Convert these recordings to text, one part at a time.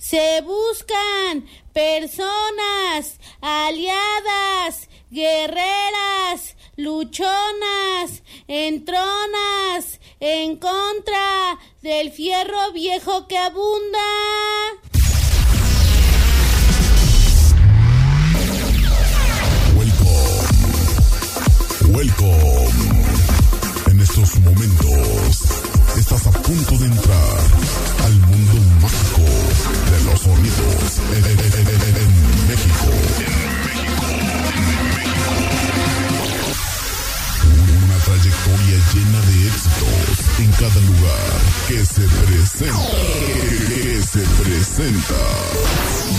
Se buscan personas aliadas, guerreras, luchonas, entronas, en contra del fierro viejo que abunda. Welcome. Welcome. Llena de éxitos en cada lugar que se presenta. Que se presenta.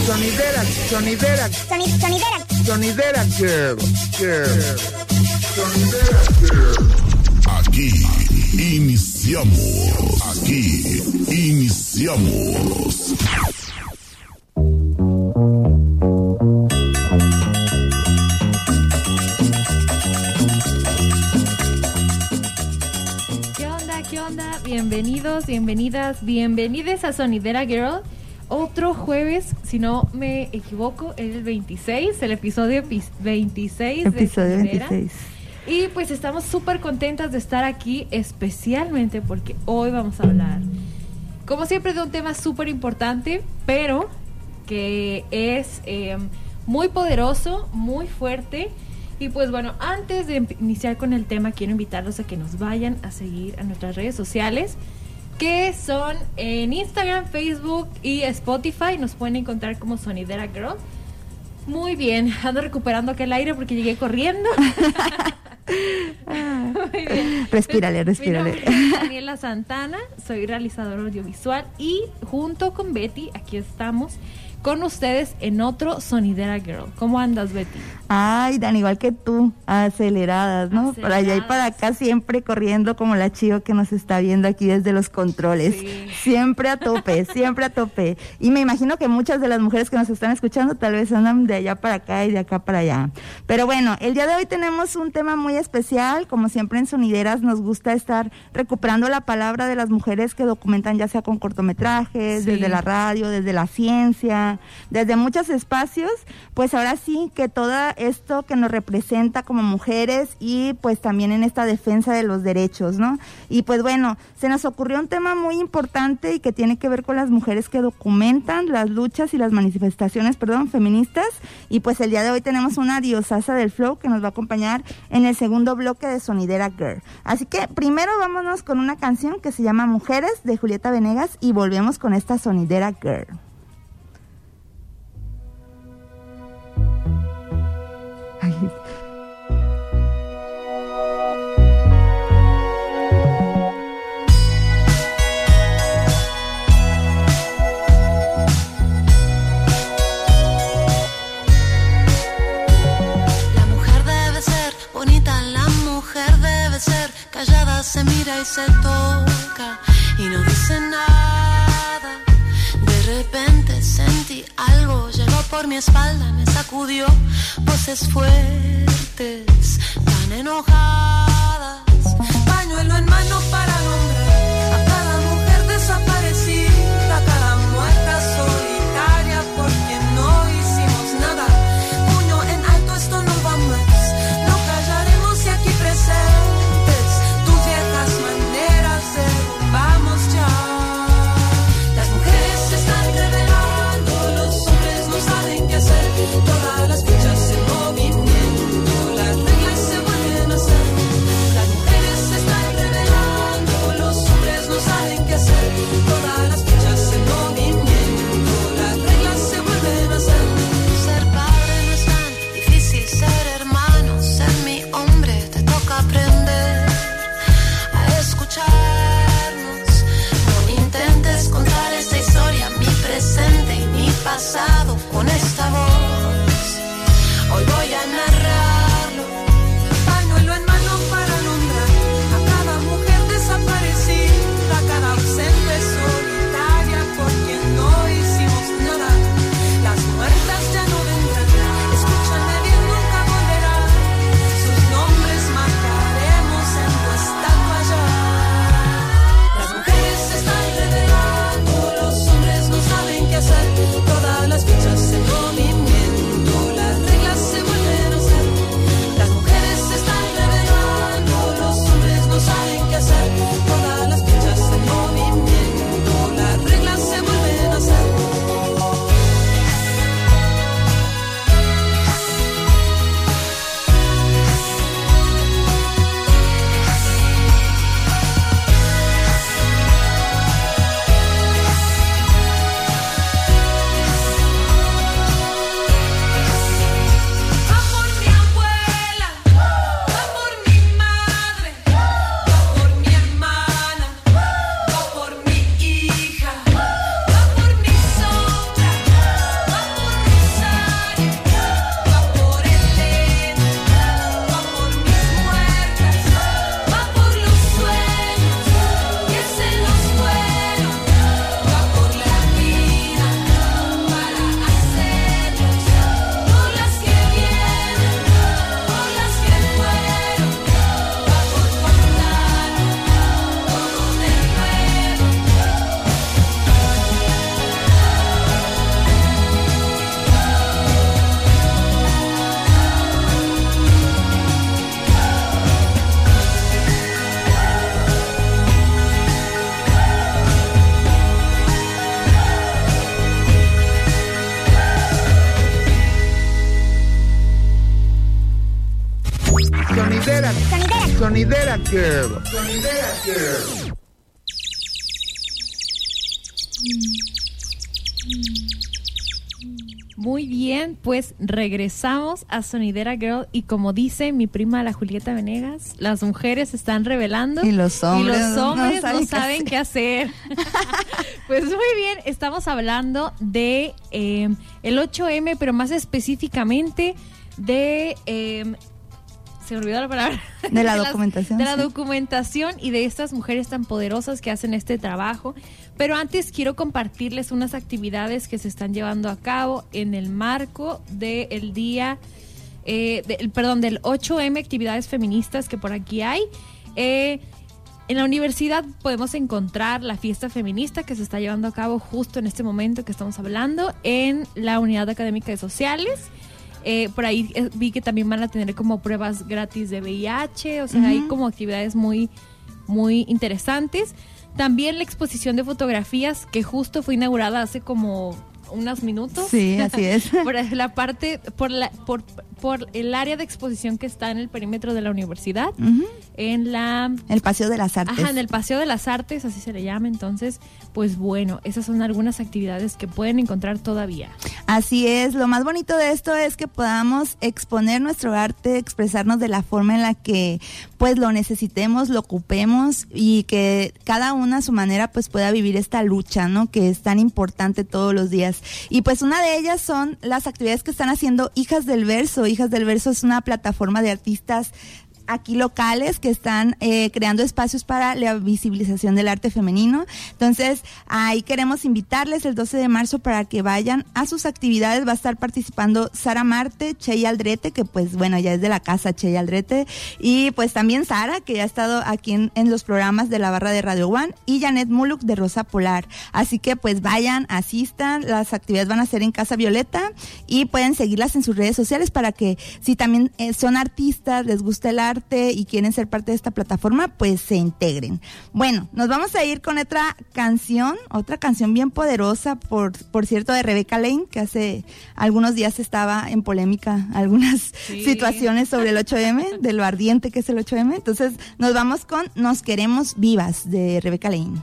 Sonidera, sonidera, Soni- sonidera. sonidera girl, girl. Sonidera girl. Aquí iniciamos. Aquí iniciamos. Bienvenidos, bienvenidas, bienvenides a Sonidera Girl. Otro jueves, si no me equivoco, el 26, el episodio epi- 26 Episodio de Sonidera. 26. Y pues estamos súper contentas de estar aquí, especialmente porque hoy vamos a hablar, como siempre, de un tema súper importante, pero que es eh, muy poderoso, muy fuerte. Y pues bueno, antes de iniciar con el tema, quiero invitarlos a que nos vayan a seguir a nuestras redes sociales, que son en Instagram, Facebook y Spotify. Nos pueden encontrar como Sonidera Girl. Muy bien, ando recuperando aquel aire porque llegué corriendo. Muy bien. Respírale, Mi respírale. nombre es Daniela Santana, soy realizadora audiovisual y junto con Betty aquí estamos con ustedes en otro Sonidera Girl. ¿Cómo andas, Betty? Ay, Dan, igual que tú, aceleradas, ¿no? Para allá y para acá, siempre corriendo como la chivo que nos está viendo aquí desde los controles. Sí. Siempre a tope, siempre a tope. Y me imagino que muchas de las mujeres que nos están escuchando tal vez andan de allá para acá y de acá para allá. Pero bueno, el día de hoy tenemos un tema muy especial. Como siempre en Sonideras nos gusta estar recuperando la palabra de las mujeres que documentan ya sea con cortometrajes, Sí. desde la radio, desde la ciencia, desde muchos espacios, pues ahora sí que todo esto que nos representa como mujeres y pues también en esta defensa de los derechos, ¿no? Y pues bueno, se nos ocurrió un tema muy importante y que tiene que ver con las mujeres que documentan las luchas y las manifestaciones, perdón, feministas. Y pues el día de hoy tenemos una diosasa del flow que nos va a acompañar en el segundo bloque de Sonidera Girl. Así que primero vámonos con una canción que se llama Mujeres de Julieta Venegas y volvemos con esta Sonidera Girl. Se toca y no dice nada. De repente sentí algo, llegó por mi espalda, me sacudió voces fuertes, tan enojadas. Pañuelo en mano para nombrar Sonidera Girl. Sonidera Girl. Muy bien, pues regresamos a Sonidera Girl y como dice mi prima la Julieta Venegas, las mujeres se están revelando Y los hombres y los no hombres no saben saben, qué qué hacer. pues muy bien, estamos hablando de eh, el 8M, pero más específicamente de eh, se me olvidó la palabra. De la documentación, De la sí. documentación y de estas mujeres tan poderosas que hacen este trabajo. Pero antes quiero compartirles unas actividades que se están llevando a cabo en el marco del día, eh, perdón, del 8M, actividades feministas que por aquí hay. Eh, en la universidad podemos encontrar la fiesta feminista que se está llevando a cabo justo en este momento que estamos hablando en la unidad académica de sociales. Eh, por ahí eh, vi que también van a tener como pruebas gratis de VIH, o sea, hay como actividades muy, muy interesantes. También la exposición de fotografías que justo fue inaugurada hace como unos minutos. Sí, así es. por la parte, por, la, por, por el área de exposición que está en el perímetro de la universidad, en la El Paseo de las Artes. Ajá, en el Paseo de las Artes, así se le llama. Entonces, pues bueno, esas son algunas actividades que pueden encontrar todavía. Así es, lo más bonito de esto es que podamos exponer nuestro arte, expresarnos de la forma en la que pues lo necesitemos, lo ocupemos y que cada una a su manera pues pueda vivir esta lucha, ¿no? Que es tan importante todos los días. Y pues una de ellas son las actividades que están haciendo Hijas del Verso. Hijas del Verso es una plataforma de artistas aquí locales que están eh, creando espacios para la visibilización del arte femenino. Entonces, ahí queremos invitarles el 12 de marzo para que vayan a sus actividades. Va a estar participando Sara Marte, Chey Aldrete, que pues bueno, ya es de la casa Chey Aldrete, y pues también Sara, que ya ha estado aquí en, en los programas de la barra de Radio One, y Janet Muluk de Rosa Polar. Así que pues vayan, asistan, las actividades van a ser en Casa Violeta y pueden seguirlas en sus redes sociales para que si también eh, son artistas, les gusta el arte y quieren ser parte de esta plataforma, pues se integren. Bueno, nos vamos a ir con otra canción, otra canción bien poderosa, por, por cierto, de Rebecca Lane, que hace algunos días estaba en polémica algunas Sí. situaciones sobre el 8M, de lo ardiente que es el 8M. Entonces nos vamos con Nos queremos vivas de Rebecca Lane.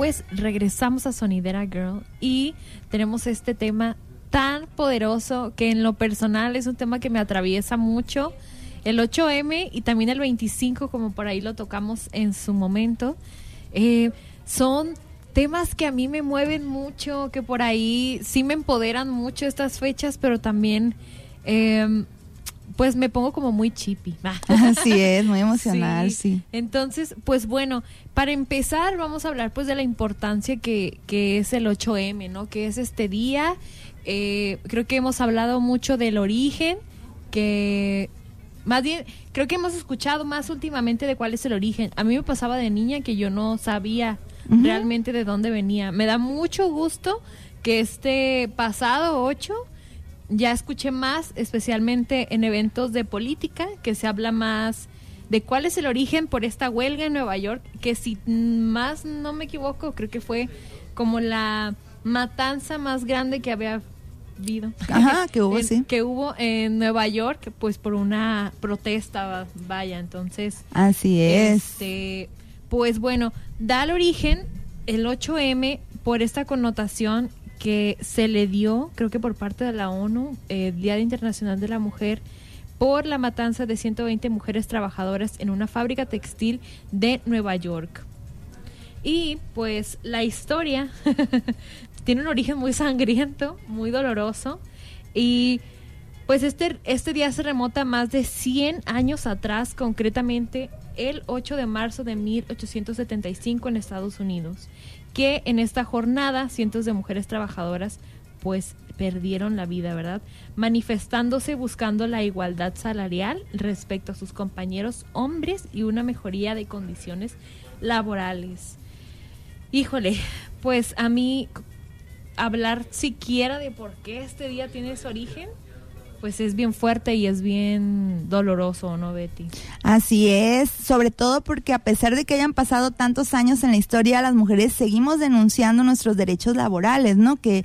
Pues regresamos a Sonidera Girl y tenemos este tema tan poderoso que en lo personal es un tema que me atraviesa mucho. El 8M y también el 25, como por ahí lo tocamos en su momento, eh, son temas que a mí me mueven mucho, que por ahí sí me empoderan mucho estas fechas, pero también eh, pues me pongo como muy chippy. Así es, muy emocional, sí. Entonces, pues bueno, para empezar vamos a hablar pues de la importancia que, que es el 8M, ¿no? Que es este día. Eh, creo que hemos hablado mucho del origen, que más bien, creo que hemos escuchado más últimamente de cuál es el origen. A mí me pasaba de niña que yo no sabía realmente de dónde venía. Me da mucho gusto que este pasado 8 ya escuché más, especialmente en eventos de política, que se habla más de cuál es el origen por esta huelga en Nueva York, que si más no me equivoco, creo que fue como la matanza más grande que había habido. Ajá, que hubo, En- sí. Que hubo en Nueva York, pues por una protesta, vaya, entonces... Así es. Este, pues bueno, da el origen el 8M por esta connotación que se le dio, creo que por parte de la ONU, eh, Día Internacional de la Mujer, por la matanza de 120 mujeres trabajadoras en una fábrica textil de Nueva York. Y pues la historia tiene un origen muy sangriento, muy doloroso. Y pues este, este día se remota más de 100 años atrás, concretamente el 8 de marzo de 1875 en Estados Unidos, que en esta jornada cientos de mujeres trabajadoras pues perdieron la vida, ¿verdad? Manifestándose buscando la igualdad salarial respecto a sus compañeros hombres y una mejoría de condiciones laborales. Híjole, pues a mí hablar siquiera de por qué este día tiene su origen, pues es bien fuerte y es bien doloroso, ¿no, Betty? Así es, sobre todo porque a pesar de que hayan pasado tantos años en la historia, las mujeres seguimos denunciando nuestros derechos laborales, ¿no? Que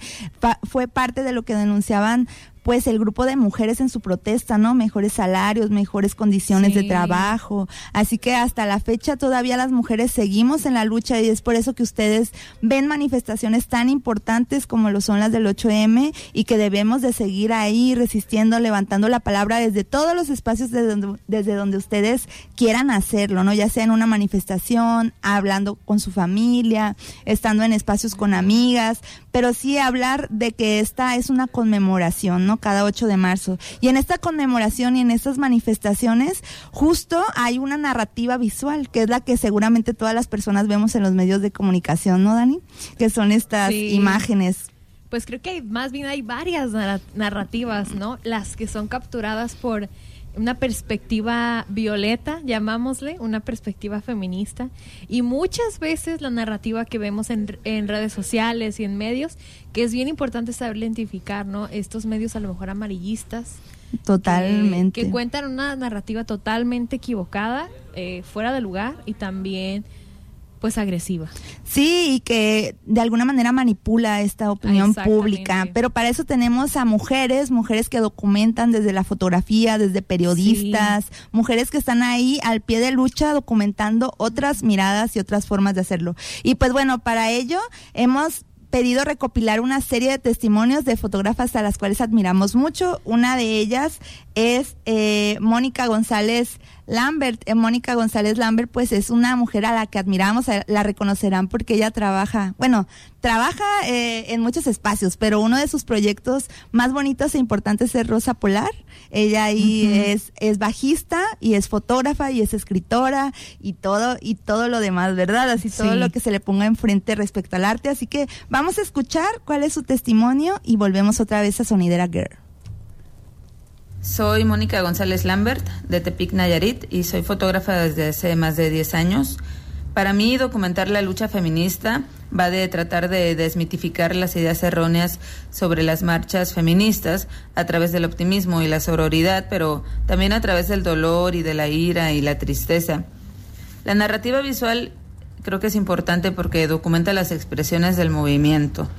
fue parte de lo que denunciaban pues el grupo de mujeres en su protesta, ¿no? Mejores salarios, mejores condiciones de trabajo. Así que hasta la fecha todavía las mujeres seguimos en la lucha y es por eso que ustedes ven manifestaciones tan importantes como lo son las del 8M y que debemos de seguir ahí resistiendo, levantando la palabra desde todos los espacios desde donde, desde donde ustedes quieran hacerlo, ¿no? Ya sea en una manifestación, hablando con su familia, estando en espacios con amigas, pero sí hablar de que esta es una conmemoración, ¿no? Cada 8 de marzo. Y en esta conmemoración y en estas manifestaciones, justo hay una narrativa visual, que es la que seguramente todas las personas vemos en los medios de comunicación, ¿no, Dani? Que son estas Sí. imágenes. Pues creo que hay- más bien hay varias narra- narrativas, ¿no? Las que son capturadas por una perspectiva violeta, llamámosle, una perspectiva feminista. Y muchas veces la narrativa que vemos en, en redes sociales y en medios, que es bien importante saber identificar, ¿no? Estos medios a lo mejor amarillistas. que- Totalmente. Que, cuentan una narrativa totalmente equivocada, eh, fuera de lugar y también, pues, agresiva. Sí, y que de alguna manera manipula esta opinión pública. Pero para eso tenemos a mujeres, mujeres que documentan desde la fotografía, desde periodistas, mujeres que están ahí al pie de lucha documentando otras miradas y otras formas de hacerlo. Y pues bueno, para ello hemos pedido recopilar una serie de testimonios de fotógrafas a las cuales admiramos mucho. Una de ellas es eh, Mónica González Lambert. Eh, Mónica González Lambert, pues es una mujer a la que admiramos, la reconocerán porque ella trabaja, bueno, trabaja eh, en muchos espacios, pero uno de sus proyectos más bonitos e importantes es Rosa Polar. Ella ahí es, es bajista y es fotógrafa y es escritora y todo, y todo lo demás, ¿verdad? Así todo Sí. lo que se le ponga enfrente respecto al arte. Así que vamos a escuchar cuál es su testimonio y volvemos otra vez a Sonidera Girl. Soy Mónica González Lambert de Tepic Nayarit y soy fotógrafa desde hace más de 10 años. Para mí documentar la lucha feminista va de tratar de desmitificar las ideas erróneas sobre las marchas feministas a través del optimismo y la sororidad, pero también a través del dolor y de la ira y la tristeza. La narrativa visual creo que es importante porque documenta las expresiones del movimiento.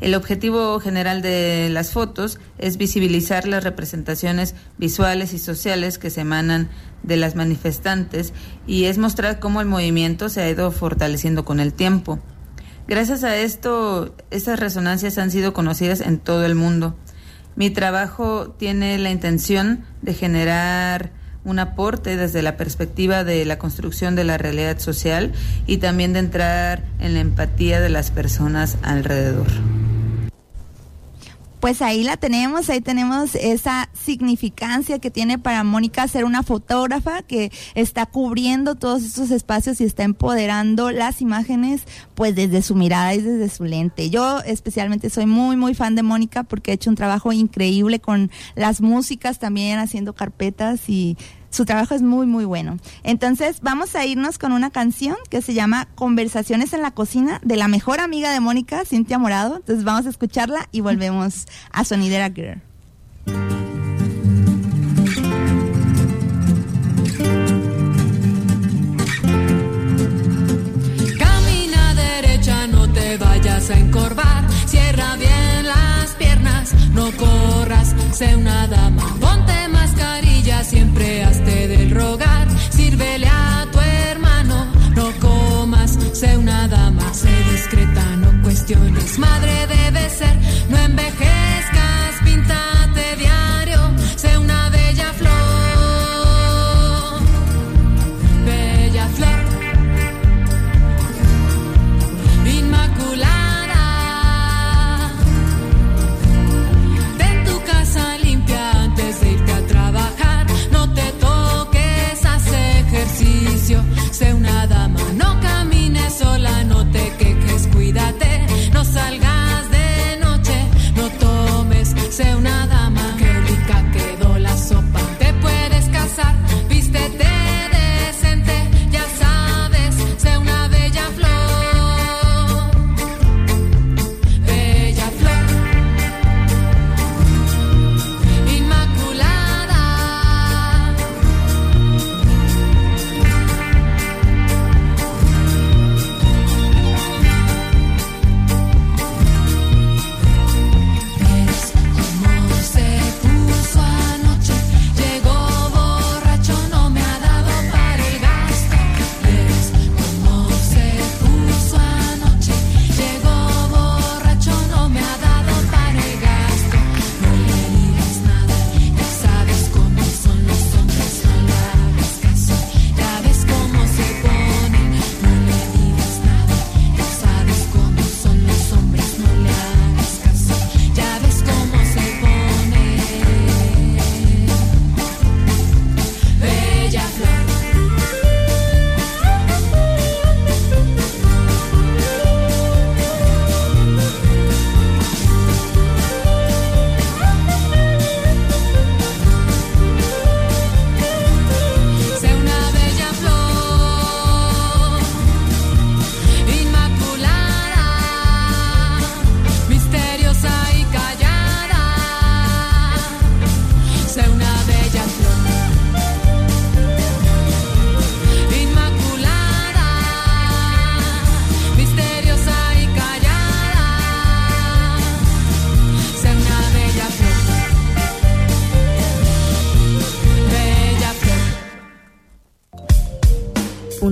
El objetivo general de las fotos es visibilizar las representaciones visuales y sociales que se emanan de las manifestantes y es mostrar cómo el movimiento se ha ido fortaleciendo con el tiempo. Gracias a esto, estas resonancias han sido conocidas en todo el mundo. Mi trabajo tiene la intención de generar un aporte desde la perspectiva de la construcción de la realidad social y también de entrar en la empatía de las personas alrededor. Pues ahí la tenemos, ahí tenemos esa significancia que tiene para Mónica ser una fotógrafa que está cubriendo todos estos espacios y está empoderando las imágenes pues desde su mirada y desde su lente. Yo especialmente soy muy muy fan de Mónica porque ha hecho un trabajo increíble con las músicas también haciendo carpetas y su trabajo es muy muy bueno. Entonces vamos a irnos con una canción que se llama Conversaciones en la cocina de la mejor amiga de Mónica, Cintia Morado. Entonces vamos a escucharla y volvemos a Sonidera Girl. Camina derecha, no te vayas a encorvar. Cierra bien las piernas, no corras, sé una dama. Ponte mascarilla, siempre hazte del rogar. Sírvele a tu hermano, no comas, sé una dama. Sé discreta, no cuestiones. Madre debe ser, no envejezcas, píntate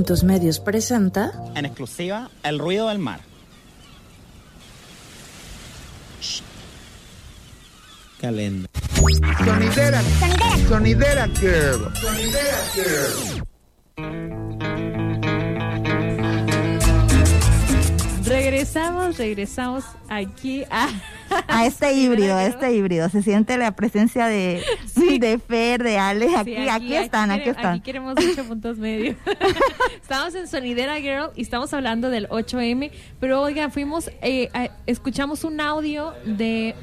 Distintos Medios presenta. En exclusiva, el ruido del mar. Calenda. Sonidera. Sonidera. Sonidera Girl. Sonidera Regresamos, regresamos aquí a. A este híbrido, a este híbrido. Se siente la presencia de, de Fer, de Ale. Aquí, Sí, aquí, están, aquí están. Aquí queremos ocho puntos medio. estamos en Sonidera Girl y estamos hablando del 8M, pero oigan, fuimos, eh, a- escuchamos un audio de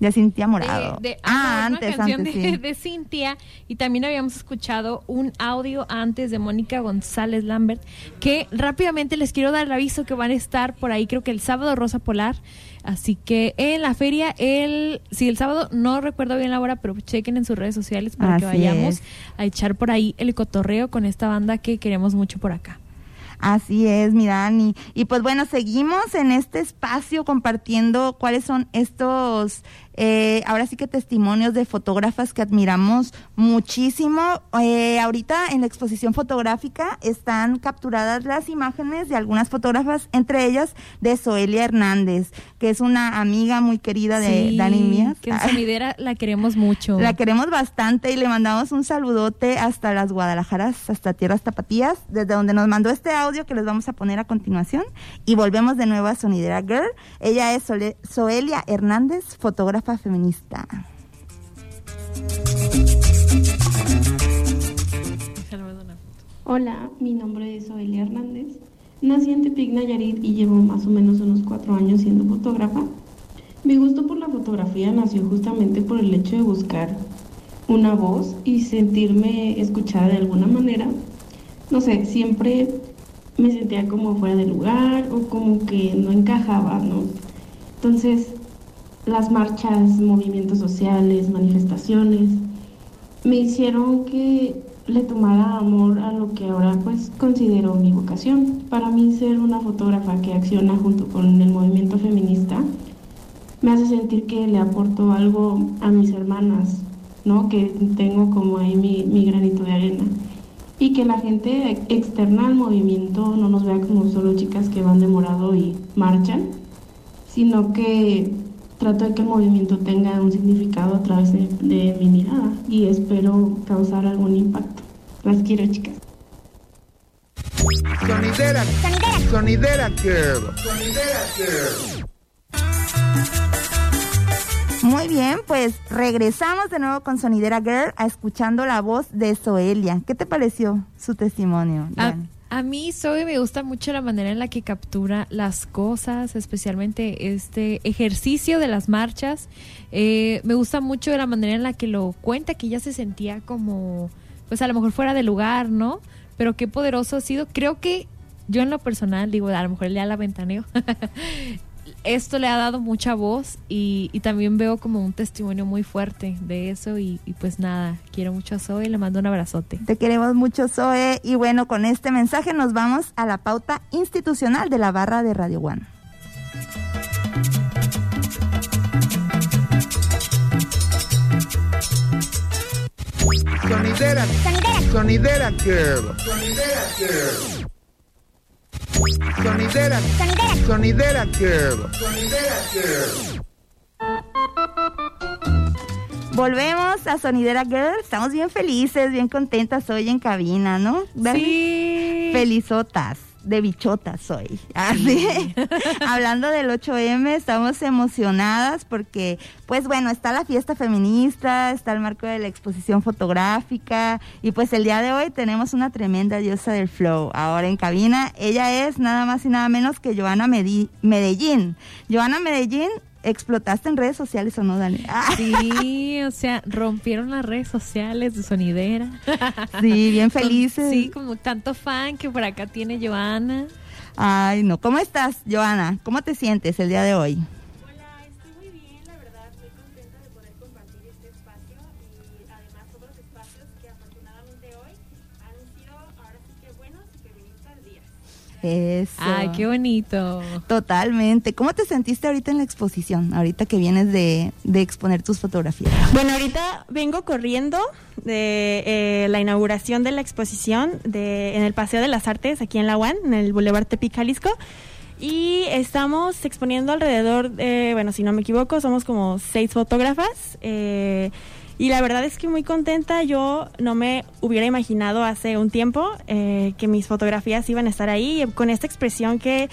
De Cintia de, Morado. de- ah, no, una antes, canción antes, de, sí. de Cintia y también habíamos escuchado un audio antes de Mónica González Lambert que rápidamente les quiero dar el aviso que van a estar por ahí creo que el sábado Rosa Polar así que en la feria el sí el sábado no recuerdo bien la hora pero chequen en sus redes sociales para que vayamos es. a echar por ahí el cotorreo con esta banda que queremos mucho por acá Así es, mi Dani. Y pues bueno, seguimos en este espacio compartiendo cuáles son estos, eh, ahora sí que testimonios de fotógrafas que admiramos muchísimo. Eh, ahorita en la exposición fotográfica están capturadas las imágenes de algunas fotógrafas, entre ellas de Zoelia Hernández, que es una amiga muy querida de Sí, Dani Mías. que en Sonidera la queremos mucho La queremos bastante y le mandamos un saludote hasta las Guadalajaras, hasta Tierras Tapatías, desde donde nos mandó este audio que les vamos a poner a continuación. Y volvemos de nuevo a Sonidera Girl. Ella es Zoelia Hernández, fotógrafa feminista. Hola, mi nombre es Oelia Hernández. Nací en Tepic, Nayarit y llevo más o menos unos cuatro años siendo fotógrafa. Mi gusto por la fotografía nació justamente por el hecho de buscar una voz y sentirme escuchada de alguna manera. No sé, siempre me sentía como fuera de lugar o como que no encajaba, ¿no? Entonces, las marchas, movimientos sociales, manifestaciones, me hicieron que le tomara amor a lo que ahora pues considero mi vocación. Para mí ser una fotógrafa que acciona junto con el movimiento feminista me hace sentir que le aporto algo a mis hermanas, ¿no? Que tengo como ahí mi, mi granito de arena. Y que la gente externa al movimiento no nos vea como solo chicas que van de morado y marchan, sino que trato de que el movimiento tenga un significado a través de, de mi mirada y espero causar algún impacto. Las quiero, chicas. Sonidera. Sonidera Girl. Sonidera Girl. Muy bien, pues regresamos de nuevo con Sonidera Girl a escuchando la voz de Zoelia. ¿Qué te pareció su testimonio? A, Dani? A mí, Zoe, me gusta mucho la manera en la que captura las cosas, especialmente este ejercicio de las marchas. Eh, me gusta mucho la manera en la que lo cuenta, que ella se sentía como, pues a lo mejor fuera de lugar, ¿no? Pero qué poderoso ha sido. Creo que yo en lo personal, digo, a lo mejor ya la ventaneo. Esto le ha dado mucha voz y, y también veo como un testimonio muy fuerte de eso y, y pues nada, quiero mucho a Zoe, le mando un abrazote. Te queremos mucho, Zoe. Y bueno, con este mensaje nos vamos a la pauta institucional de la barra de Radio One. Sonidera. Sonidera Girl. Sonidera Girl. Sonidera. Sonidera Girl. Sonidera Girl. Volvemos a Sonidera Girl. Estamos bien felices, bien contentas hoy en cabina, ¿no? Sí. Felizotas, de bichotas hoy. Así. Hablando del 8M, estamos emocionadas porque, pues bueno, está la fiesta feminista, está el marco de la exposición fotográfica y pues el día de hoy tenemos una tremenda diosa del flow. Ahora en cabina, ella es nada más y nada menos que Joana Medellín. Joana Medellín, ¿explotaste en redes sociales o no, Dani? Ah, Sí, o sea, rompieron las redes sociales de Sonidera. Sí, bien Con- felices. sí, como tanto fan que por acá tiene Joana. Ay, no. ¿Cómo estás, Joana? ¿Cómo te sientes el día de hoy? Eso. Ay, qué bonito. Totalmente. ¿Cómo te sentiste ahorita en la exposición? Ahorita que vienes de, de exponer tus fotografías. Bueno, ahorita vengo corriendo de eh, la inauguración de la exposición de, en el Paseo de las Artes, aquí en la UAN, en el Boulevard Tepic, Jalisco. Y estamos exponiendo alrededor, de, bueno, si no me equivoco, somos como seis fotógrafas. eh, y la verdad es que muy contenta. Yo no me hubiera imaginado hace un tiempo eh, que mis fotografías iban a estar ahí. Con esta expresión que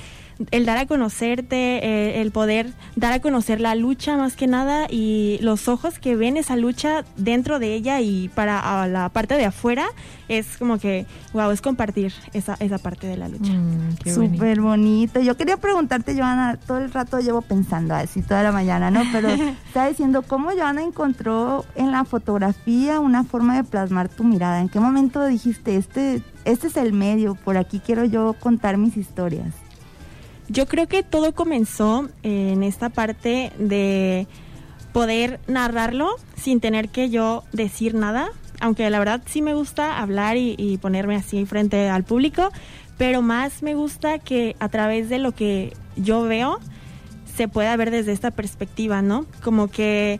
el dar a conocerte, eh, el poder dar a conocer la lucha más que nada y los ojos que ven esa lucha dentro de ella y para a la parte de afuera es como que, wow, es compartir esa, esa parte de la lucha. Mm, qué bonito. Súper bonito. Yo quería preguntarte, Joana, todo el rato llevo pensando así, toda la mañana, ¿no? Pero estaba diciendo, ¿cómo Joana encontró en la fotografía una forma de plasmar tu mirada? ¿En qué momento dijiste, este, este es el medio, por aquí quiero yo contar mis historias? Yo creo que todo comenzó en esta parte de poder narrarlo sin tener que yo decir nada, aunque la verdad sí me gusta hablar y, ponerme así frente al público, pero más me gusta que a través de lo que yo veo se pueda ver desde esta perspectiva, ¿no? Como que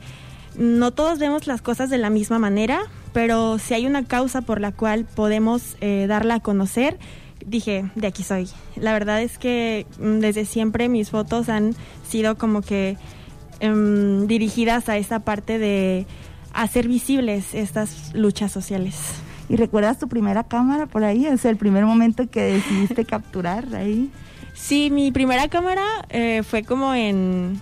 no todos vemos las cosas de la misma manera, pero si hay una causa por la cual podemos eh, darla a conocer, dije, de aquí soy. La verdad es que mm, desde siempre mis fotos han sido como que em, dirigidas a esta parte de hacer visibles estas luchas sociales. ¿Y recuerdas tu primera cámara por ahí? O sea, el primer momento que decidiste capturar ahí. Sí, mi primera cámara eh, fue como en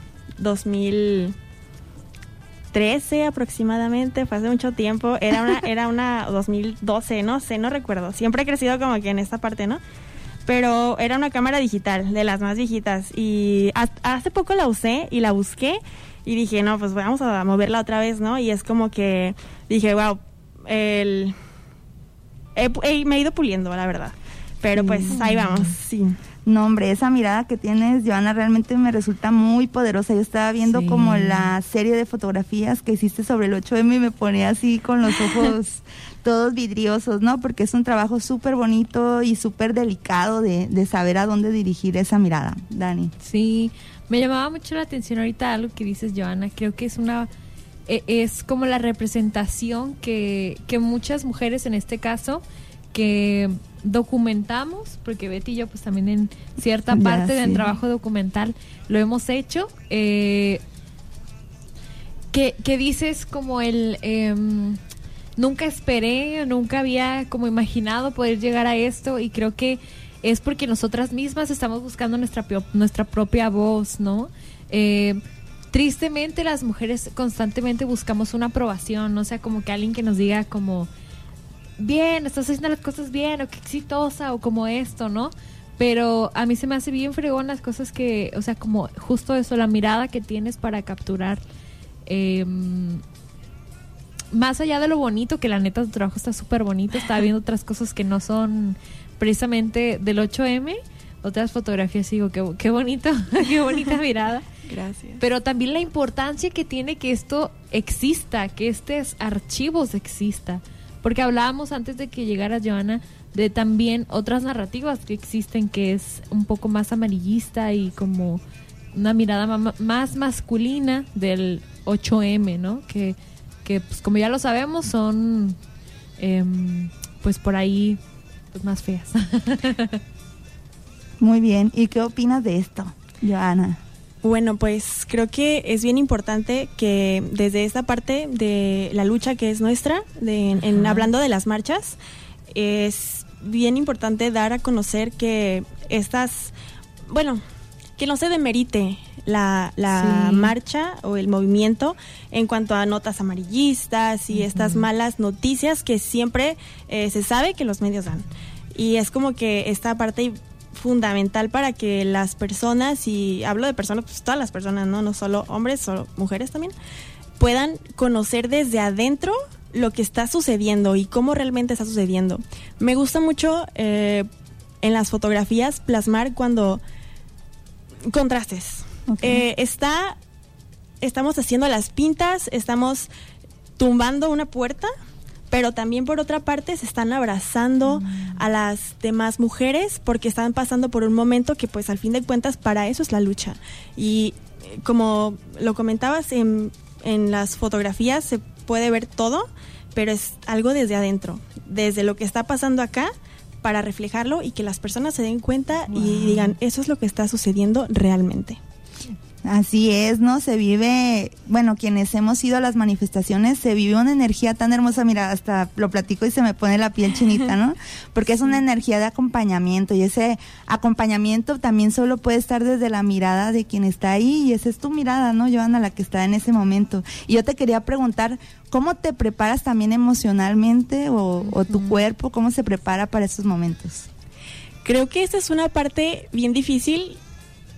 2013 aproximadamente, fue hace mucho tiempo. Era una, era una 2012, no sé, no recuerdo. Siempre he crecido como que en esta parte, ¿no? Pero era una cámara digital, de las más viejitas. Y ha- hace poco la usé y la busqué y dije, no, pues vamos a moverla otra vez, ¿no? Y es como que dije, wow, el... he- he- me he ido puliendo, la verdad. Pero pues ahí vamos, sí. No, hombre, esa mirada que tienes, Joana, realmente me resulta muy poderosa. Yo estaba viendo Sí. como la serie de fotografías que hiciste sobre el 8M y me ponía así con los ojos todos vidriosos, ¿no? Porque es un trabajo súper bonito y súper delicado de, de saber a dónde dirigir esa mirada. Dani. Sí, me llamaba mucho la atención ahorita algo que dices, Joana. Creo que es una e- es como la representación que, que muchas mujeres en este caso que documentamos, porque Betty y yo pues también en cierta Ya, parte del sí. trabajo documental lo hemos hecho. eh, que, que dices como el em, nunca esperé, nunca había como imaginado poder llegar a esto y creo que es porque nosotras mismas estamos buscando nuestra, nuestra propia voz, ¿no? Eh, tristemente las mujeres constantemente buscamos una aprobación, ¿no? o sea, como que alguien que nos diga como, bien, estás haciendo las cosas bien, o que exitosa, o como esto, ¿no? Pero a mí se me hace bien fregón las cosas que, o sea, como justo eso, la mirada que tienes para capturar. eh, más allá de lo bonito, que la neta tu trabajo está súper bonito, estaba viendo otras cosas que no son precisamente del 8M, otras fotografías, digo, qué, qué bonito, qué bonita mirada. Gracias. Pero también la importancia que tiene que esto exista, que estos archivos exista. Porque hablábamos antes de que llegara Joana de también otras narrativas que existen, que es un poco más amarillista y como una mirada más masculina del 8M, ¿no? Que, que pues, como ya lo sabemos, son em, pues por ahí pues, más feas. Muy bien. ¿Y qué opinas de esto, Joana? Bueno, pues creo que es bien importante que desde esta parte de la lucha que es nuestra, de, en, hablando de las marchas, es bien importante dar a conocer que estas, bueno, que no se demerite la, la Sí. marcha o el movimiento en cuanto a notas amarillistas y estas malas noticias que siempre eh, se sabe que los medios dan. Y es como que esta parte fundamental para que las personas, y hablo de personas, pues todas las personas, no, no solo hombres, solo mujeres también, puedan conocer desde adentro lo que está sucediendo y cómo realmente está sucediendo. Me gusta mucho eh, en las fotografías plasmar cuando contrastes. Eh, está, estamos haciendo las pintas, estamos tumbando una puerta, pero también por otra parte se están abrazando a las demás mujeres porque están pasando por un momento que pues al fin de cuentas para eso es la lucha. Y eh, como lo comentabas en, en las fotografías se puede ver todo, pero es algo desde adentro, desde lo que está pasando acá para reflejarlo y que las personas se den cuenta y digan, eso es lo que está sucediendo realmente. Así es, ¿no? Se vive, bueno, quienes hemos ido a las manifestaciones, se vive una energía tan hermosa, mira, hasta lo platico y se me pone la piel chinita, ¿no? Porque es una energía de acompañamiento y ese acompañamiento también solo puede estar desde la mirada de quien está ahí y esa es tu mirada, ¿no, Joana, la que está en ese momento. Y yo te quería preguntar, ¿cómo te preparas también emocionalmente o, o tu cuerpo, cómo se prepara para esos momentos? Creo que esta es una parte bien difícil,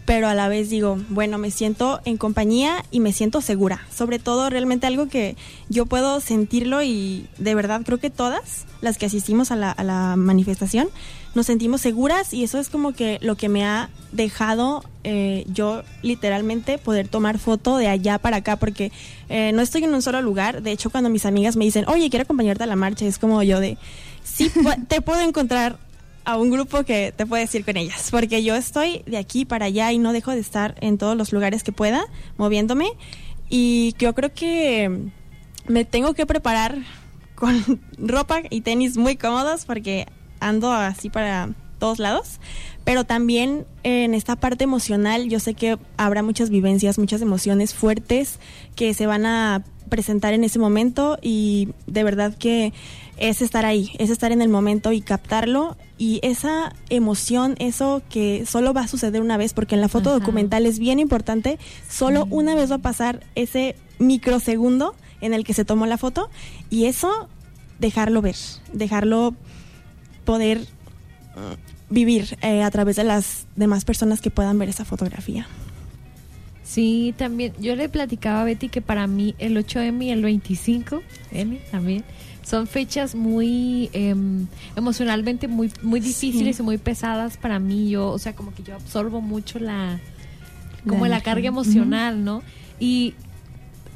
pero a la vez digo, bueno, me siento en compañía y me siento segura. Sobre todo, realmente algo que yo puedo sentirlo y de verdad creo que todas las que asistimos a la, a la manifestación nos sentimos seguras y eso es como que lo que me ha dejado eh, yo literalmente poder tomar foto de allá para acá porque eh, no estoy en un solo lugar. De hecho, cuando mis amigas me dicen, oye, quiero acompañarte a la marcha, es como yo de, sí, te puedo encontrar a un grupo que te puedes ir con ellas, porque yo estoy de aquí para allá y no dejo de estar en todos los lugares que pueda, moviéndome, y yo creo que me tengo que preparar con ropa y tenis muy cómodos porque ando así para todos lados, pero también en esta parte emocional yo sé que habrá muchas vivencias, muchas emociones fuertes que se van a presentar en ese momento y de verdad que es estar ahí, es estar en el momento y captarlo y esa emoción, eso que solo va a suceder una vez, porque en la foto Ajá. documental es bien importante, solo una vez va a pasar ese microsegundo en el que se tomó la foto y eso dejarlo ver, dejarlo poder mm, vivir eh, a través de las demás personas que puedan ver esa fotografía. Sí, también. Yo le platicaba a Betty que para mí el 8M y el 25M también son fechas muy em, emocionalmente muy muy difíciles Sí. y muy pesadas para mí. Yo, o sea, como que yo absorbo mucho la como la, carga emocional, ¿no? Y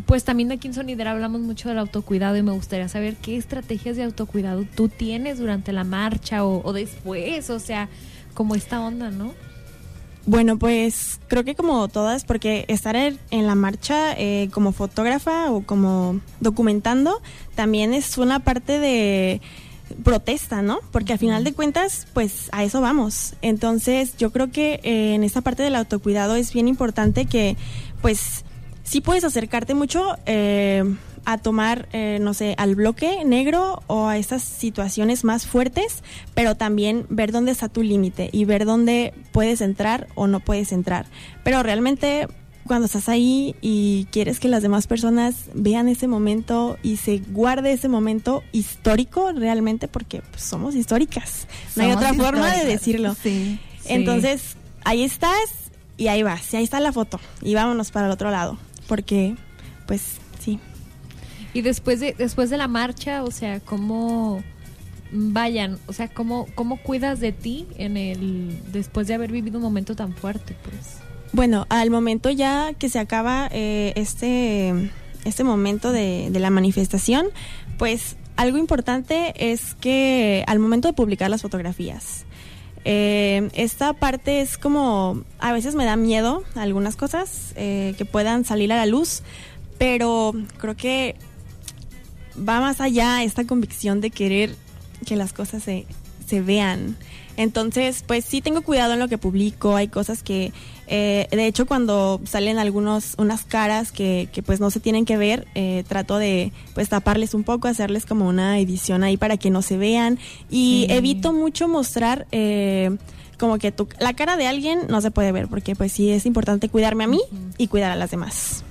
pues también aquí en Sonidera hablamos mucho del autocuidado y me gustaría saber qué estrategias de autocuidado tú tienes durante la marcha o, o después, o sea, como esta onda, ¿no? Bueno, pues creo que como todas, porque estar en, la marcha eh, como fotógrafa o como documentando también es una parte de protesta, ¿no? Porque al final de cuentas, pues a eso vamos. Entonces, yo creo que eh, en esta parte del autocuidado es bien importante que, pues, sí puedes acercarte mucho eh, a tomar, eh, no sé, al bloque negro o a estas situaciones más fuertes, pero también ver dónde está tu límite y ver dónde puedes entrar o no puedes entrar. Pero realmente cuando estás ahí y quieres que las demás personas vean ese momento y se guarde ese momento histórico realmente porque pues, somos históricas. No hay otra forma de decirlo. Sí. Entonces, ahí estás y ahí vas, y ahí está la foto y vámonos para el otro lado, porque pues. Y después de, después de la marcha, o sea, ¿cómo vayan? O sea, ¿cómo, ¿cómo cuidas de ti en el después de haber vivido un momento tan fuerte? Pues. Bueno, al momento ya que se acaba eh, este, este momento de, de la manifestación, pues algo importante es que al momento de publicar las fotografías, eh, esta parte es como, a veces me da miedo algunas cosas eh, que puedan salir a la luz, pero creo que va más allá esta convicción de querer que las cosas se, se vean. Entonces, pues sí tengo cuidado en lo que publico, hay cosas que, eh, de hecho, cuando salen algunos, unas caras que, que pues no se tienen que ver, eh, trato de pues taparles un poco, hacerles como una edición ahí para que no se vean y Sí. evito mucho mostrar eh, como que tu, la cara de alguien no se puede ver porque pues sí es importante cuidarme a mí y cuidar a las demás.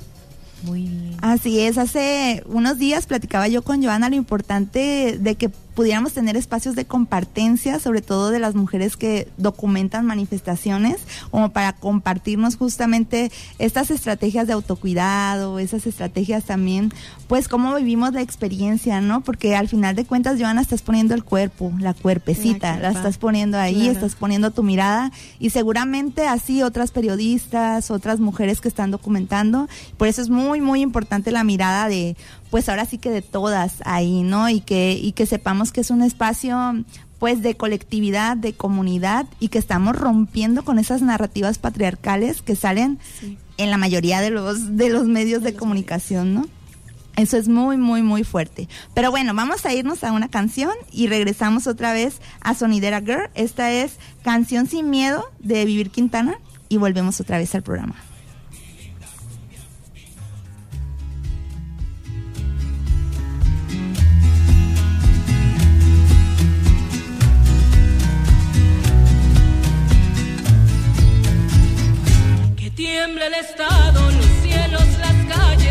Muy bien. Así es, hace unos días platicaba yo con Joana lo importante de que pudiéramos tener espacios de compartencia, sobre todo de las mujeres que documentan manifestaciones, como para compartirnos justamente estas estrategias de autocuidado, esas estrategias también, pues cómo vivimos la experiencia, ¿no? Porque al final de cuentas, Joana, estás poniendo el cuerpo, la cuerpecita, La estás poniendo ahí, Claro. estás poniendo tu mirada y seguramente así otras periodistas, otras mujeres que están documentando. Por eso es muy, muy importante la mirada de, pues ahora sí que de todas ahí, ¿no? Y que, y que sepamos que es un espacio pues de colectividad, de comunidad y que estamos rompiendo con esas narrativas patriarcales que salen Sí. en la mayoría de los de los medios de, los comunicación, ¿no? Eso es muy, muy, muy fuerte. Pero bueno, vamos a irnos a una canción y regresamos otra vez a Sonidera Girl. Esta es Canción sin Miedo de Vivir Quintana y volvemos otra vez al programa. Que tiemble el Estado, los cielos, las calles,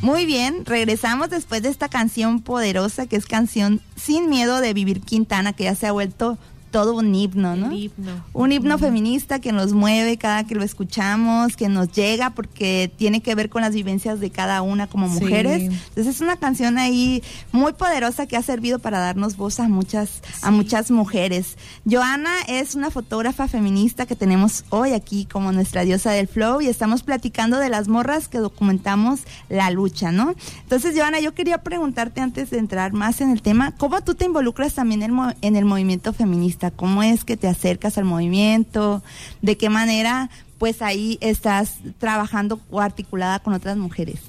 Muy bien, regresamos después de esta canción poderosa que es canción Sin Miedo de Vivir Quintana, que ya se ha vuelto todo un himno, ¿no? El himno. Un himno feminista que nos mueve cada que lo escuchamos, que nos llega porque tiene que ver con las vivencias de cada una como Sí. mujeres. Entonces es una canción ahí muy poderosa que ha servido para darnos voz a muchas a muchas mujeres. Joana es una fotógrafa feminista que tenemos hoy aquí como nuestra diosa del flow y estamos platicando de las morras que documentamos la lucha, ¿no? Entonces, Joana, yo quería preguntarte antes de entrar más en el tema, ¿cómo tú te involucras también en, mo- en el movimiento feminista? ¿Cómo es que te acercas al movimiento? ¿De qué manera, pues ahí estás trabajando o articulada con otras mujeres?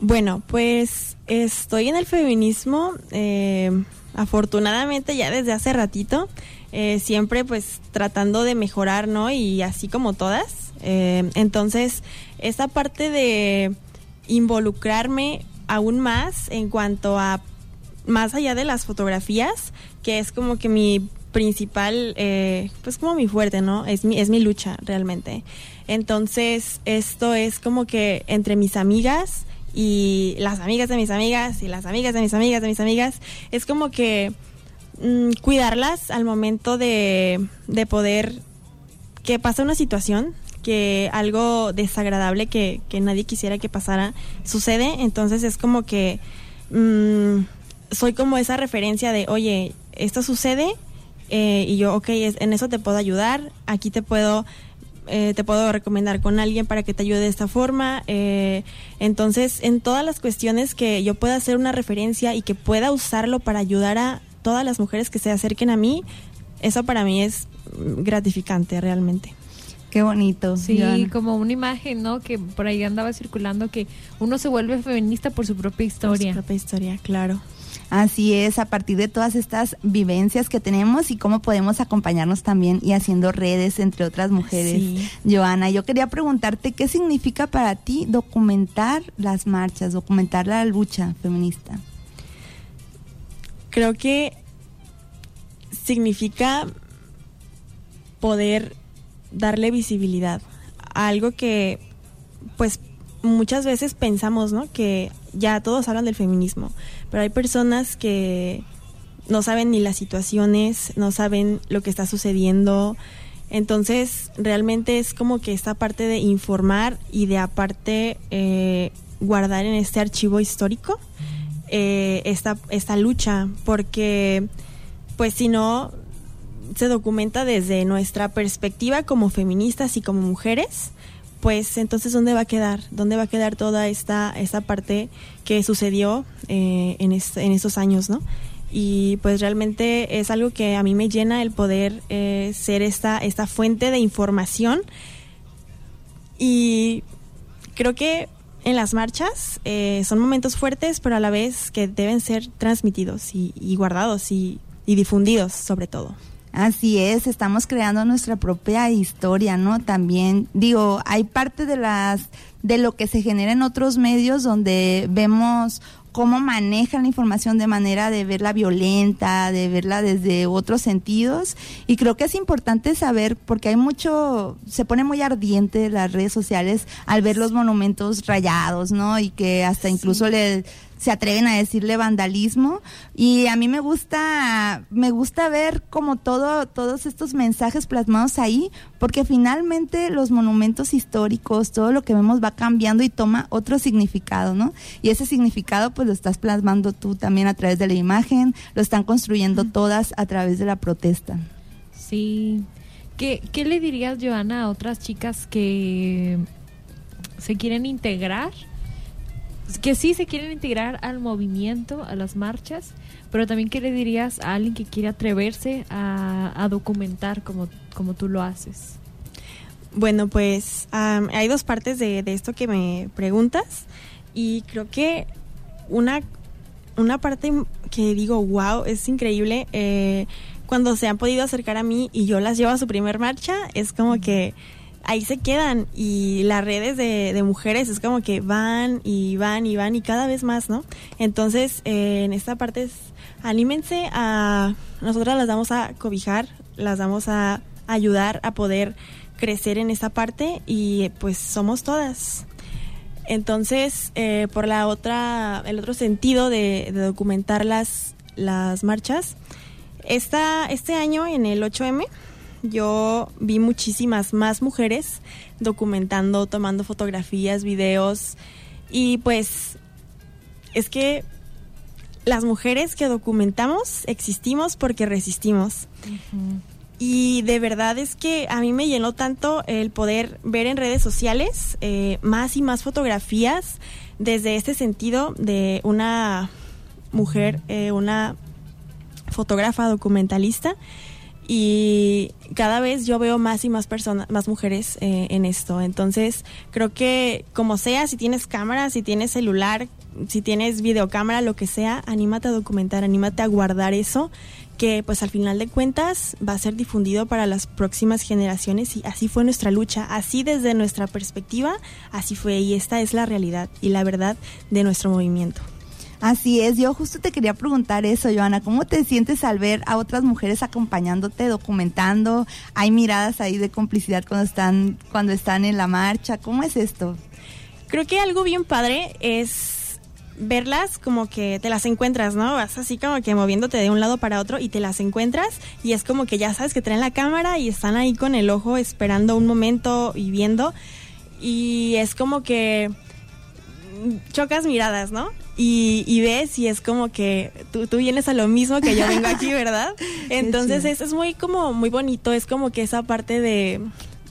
Bueno, pues estoy en el feminismo, eh, afortunadamente ya desde hace ratito, eh, siempre pues tratando de mejorar, ¿no? Y así como todas. Eh, entonces, esta parte de involucrarme aún más en cuanto a más allá de las fotografías, que es como que mi principal, eh, pues como mi fuerte, ¿no? Es mi, es mi lucha realmente. Entonces, esto es como que entre mis amigas y las amigas de mis amigas y las amigas de mis amigas de mis amigas, es como que mm, cuidarlas al momento de, de poder que pasa una situación, que algo desagradable que, que nadie quisiera que pasara sucede, entonces es como que mm, soy como esa referencia de, oye, esto sucede eh, y yo, ok, es- en eso te puedo ayudar, aquí te puedo... eh, te puedo recomendar con alguien para que te ayude de esta forma. eh, entonces, en todas las cuestiones que yo pueda hacer una referencia y que pueda usarlo para ayudar a todas las mujeres que se acerquen a mí, eso para mí es gratificante realmente. Qué bonito. Sí, Joana. como una imagen, ¿no? Que por ahí andaba circulando que uno se vuelve feminista por su propia historia. propia historia, claro. Así es, a partir de todas estas vivencias que tenemos y cómo podemos acompañarnos también y haciendo redes entre otras mujeres. Sí. Joana, yo quería preguntarte qué significa para ti documentar las marchas, documentar la lucha feminista. Creo que significa poder darle visibilidad a algo que, pues, muchas veces pensamos, ¿no? Que ya todos hablan del feminismo, pero hay personas que no saben ni las situaciones, no saben lo que está sucediendo. Entonces, realmente es como que esta parte de informar y de aparte eh, guardar en este archivo histórico eh, esta, esta lucha, porque pues si no se documenta desde nuestra perspectiva como feministas y como mujeres, pues entonces ¿dónde va a quedar? ¿Dónde va a quedar toda esta, esta parte que sucedió eh, en, en estos años, no? Y pues realmente es algo que a mí me llena el poder eh, ser esta, esta fuente de información y creo que en las marchas eh, son momentos fuertes, pero a la vez que deben ser transmitidos y, guardados y difundidos sobre todo. Así es, estamos creando nuestra propia historia, ¿no? También, digo, hay parte de las de lo que se genera en otros medios donde vemos cómo manejan la información de manera de verla violenta, de verla desde otros sentidos. Y creo que es importante saber, porque hay mucho, se pone muy ardiente las redes sociales al ver los monumentos rayados, ¿no? Y que hasta incluso le se atreven a decirle vandalismo y a mí me gusta me gusta ver como todo todos estos mensajes plasmados ahí porque finalmente los monumentos históricos todo lo que vemos va cambiando y toma otro significado no y ese significado pues lo estás plasmando tú también a través de la imagen lo están construyendo todas a través de la protesta Sí. ¿Qué, ¿Qué le dirías, Joana, a otras chicas que se quieren integrar? Que sí se quieren integrar al movimiento, a las marchas, pero también ¿qué le dirías a alguien que quiere atreverse a, documentar como, como tú lo haces? Bueno, pues hay dos partes de, de esto que me preguntas y creo que una, una parte que digo, wow, es increíble, eh, cuando se han podido acercar a mí y yo las llevo a su primer marcha, es como que ahí se quedan y las redes de, mujeres es como que van y van y van y cada vez más, ¿no? Entonces, eh, en esta parte es, anímense a, nosotras las vamos a cobijar, las vamos a ayudar a poder crecer en esta parte y pues somos todas. Entonces, eh, por la otra, el otro sentido de, de documentar las, las marchas, esta, este año en el 8M yo vi muchísimas más mujeres documentando, tomando fotografías, videos y pues es que las mujeres que documentamos existimos porque resistimos. Y de verdad es que a mí me llenó tanto el poder ver en redes sociales eh, más y más fotografías desde este sentido de una mujer, eh, una fotógrafa documentalista y cada vez yo veo más y más personas, más mujeres eh, en esto. Entonces, creo que como sea, si tienes cámara, si tienes celular, si tienes videocámara, lo que sea, anímate a documentar, anímate a guardar eso, que pues al final de cuentas va a ser difundido para las próximas generaciones y así fue nuestra lucha, así desde nuestra perspectiva, así fue y esta es la realidad y la verdad de nuestro movimiento. Así es, yo justo te quería preguntar eso, Joana, ¿cómo te sientes al ver a otras mujeres acompañándote, documentando? ¿Hay miradas ahí de complicidad cuando están, cuando están en la marcha? ¿Cómo es esto? Creo que algo bien padre es verlas como que te las encuentras, ¿no? Vas así como que moviéndote de un lado para otro y te las encuentras y es como que ya sabes que traen la cámara y están ahí con el ojo esperando un momento y viendo y es como que chocas miradas, ¿no? Y, y ves y es como que tú, tú vienes a lo mismo que yo vengo aquí, ¿verdad? Entonces es, es muy como muy bonito, es como que esa parte de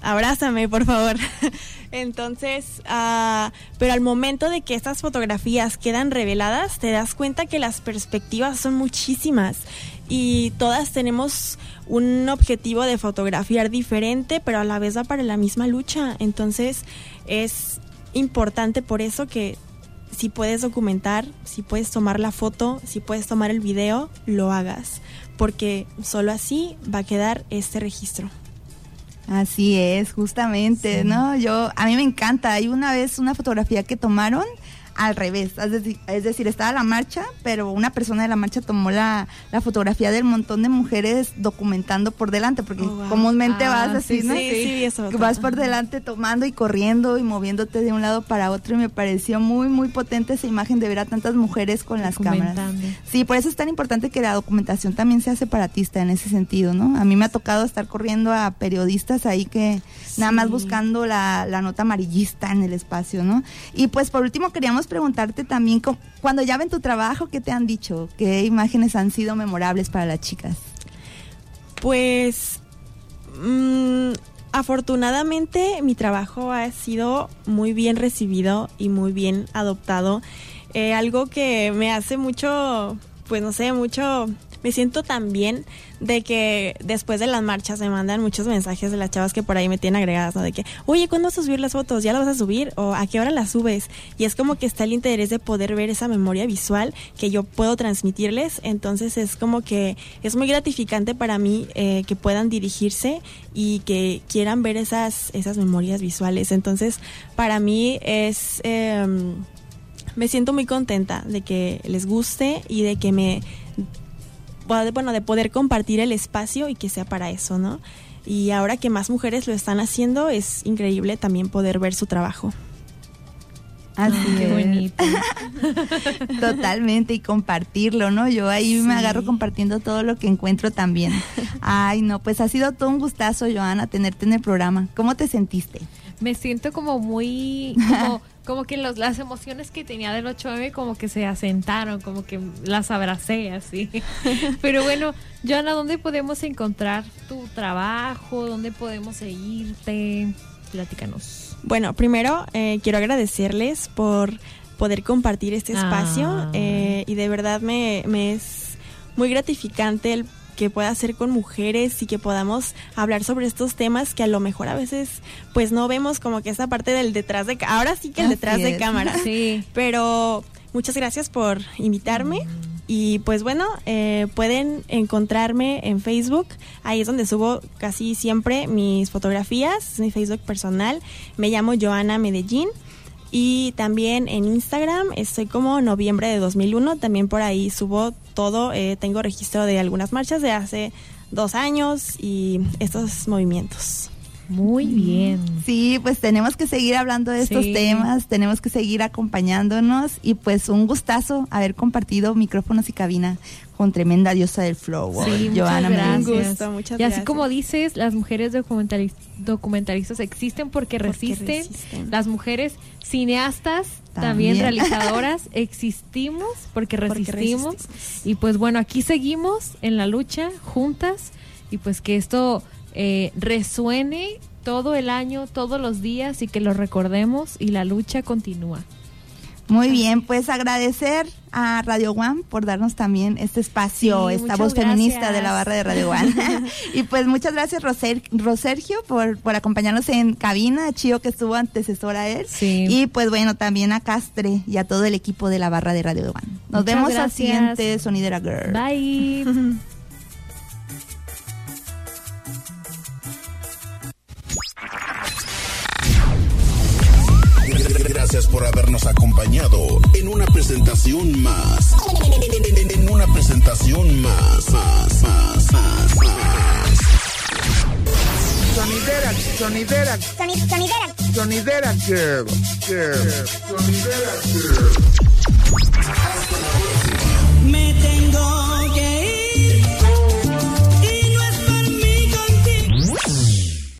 abrázame, por favor. Entonces, ah, pero al momento de que estas fotografías quedan reveladas, te das cuenta que las perspectivas son muchísimas y todas tenemos un objetivo de fotografiar diferente, pero a la vez va para la misma lucha. Entonces, es importante por eso que si puedes documentar, si puedes tomar la foto, si puedes tomar el video, lo hagas, porque solo así va a quedar este registro. Así es, justamente, ¿no? Yo, a mí me encanta. Hay una vez una fotografía que tomaron al revés, es decir, es decir, estaba la marcha, pero una persona de la marcha tomó la, la fotografía del montón de mujeres documentando por delante, porque Oh, wow. comúnmente Ah, vas así, sí, ¿no? sí, sí, eso Vas por delante tomando y corriendo y moviéndote de un lado para otro y me pareció muy, muy potente esa imagen de ver a tantas mujeres con las cámaras. Sí, por eso es tan importante que la documentación también sea separatista en ese sentido, ¿no? A mí me ha tocado estar corriendo a periodistas ahí que nada más Sí. buscando la, la nota amarillista en el espacio, ¿no? Y pues por último queríamos preguntarte también, cuando ya ven tu trabajo, ¿qué te han dicho? ¿Qué imágenes han sido memorables para las chicas? Pues mm, afortunadamente mi trabajo ha sido muy bien recibido y muy bien adoptado. Eh, algo que me hace mucho, pues no sé, mucho, me siento tan bien de que después de las marchas me mandan muchos mensajes de las chavas que por ahí me tienen agregadas, ¿no? De que, oye, ¿cuándo vas a subir las fotos? ¿Ya las vas a subir? ¿O a qué hora las subes? Y es como que está el interés de poder ver esa memoria visual que yo puedo transmitirles. Entonces es como que es muy gratificante para mí eh, que puedan dirigirse y que quieran ver esas, esas memorias visuales. Entonces, para mí es... em, me siento muy contenta de que les guste y de que me bueno de poder compartir el espacio y que sea para eso no y ahora que más mujeres lo están haciendo es increíble también poder ver su trabajo Así Ah, qué es. bonito. Totalmente, y compartirlo, ¿no? Yo ahí me agarro compartiendo todo lo que encuentro también. Ay, no, pues ha sido todo un gustazo, Joana, tenerte en el programa. ¿Cómo te sentiste? Me siento como muy, como, como que los, las emociones que tenía del 8M como que se asentaron, como que las abracé así. Pero bueno, Joana, ¿dónde podemos encontrar tu trabajo? ¿Dónde podemos seguirte? Platícanos. Bueno, primero eh, quiero agradecerles por poder compartir este espacio Ah. eh, y de verdad me, me es muy gratificante el que pueda ser con mujeres y que podamos hablar sobre estos temas que a lo mejor a veces pues no vemos como que esa parte del detrás de ca- ahora sí que el Así detrás de cámara. Sí. pero muchas gracias por invitarme y pues bueno eh, pueden encontrarme en Facebook. Ahí es donde subo casi siempre mis fotografías es mi Facebook personal. Me llamo Joana Medellín y también en Instagram estoy como noviembre de 2001 también por ahí subo todo eh, tengo registro de algunas marchas de hace dos años y estos movimientos Muy bien. Sí, pues tenemos que seguir hablando de estos Sí. temas, tenemos que seguir acompañándonos y pues un gustazo haber compartido micrófonos y cabina con tremenda diosa del flow, Sí, muchas Joana gracias. Un gusto, muchas y así gracias. como dices, las mujeres documentali- documentalistas existen porque, Porque resisten. resisten. Las mujeres cineastas, También. también, realizadoras, existimos porque Porque resistimos. resistimos. Y pues bueno, aquí seguimos en la lucha juntas y pues que esto eh, resuene todo el año, todos los días y que lo recordemos y la lucha continúa. Muy bien, pues agradecer a Radio One por darnos también este espacio, Sí, esta voz feminista de la barra de Radio One. y pues muchas gracias Roser, Rosergio por, por acompañarnos en cabina, Chío que estuvo antecesora a él. Sí. Y pues bueno, también a Castre y a todo el equipo de la barra de Radio One. Nos Muchas vemos al siguiente Sonidera Girl. Bye. gracias por habernos acompañado en una presentación más. En una presentación más, más, más, más, más. Sonidera, sonidera, sonidera, sonidera girl, girl, sonidera girl. Me tengo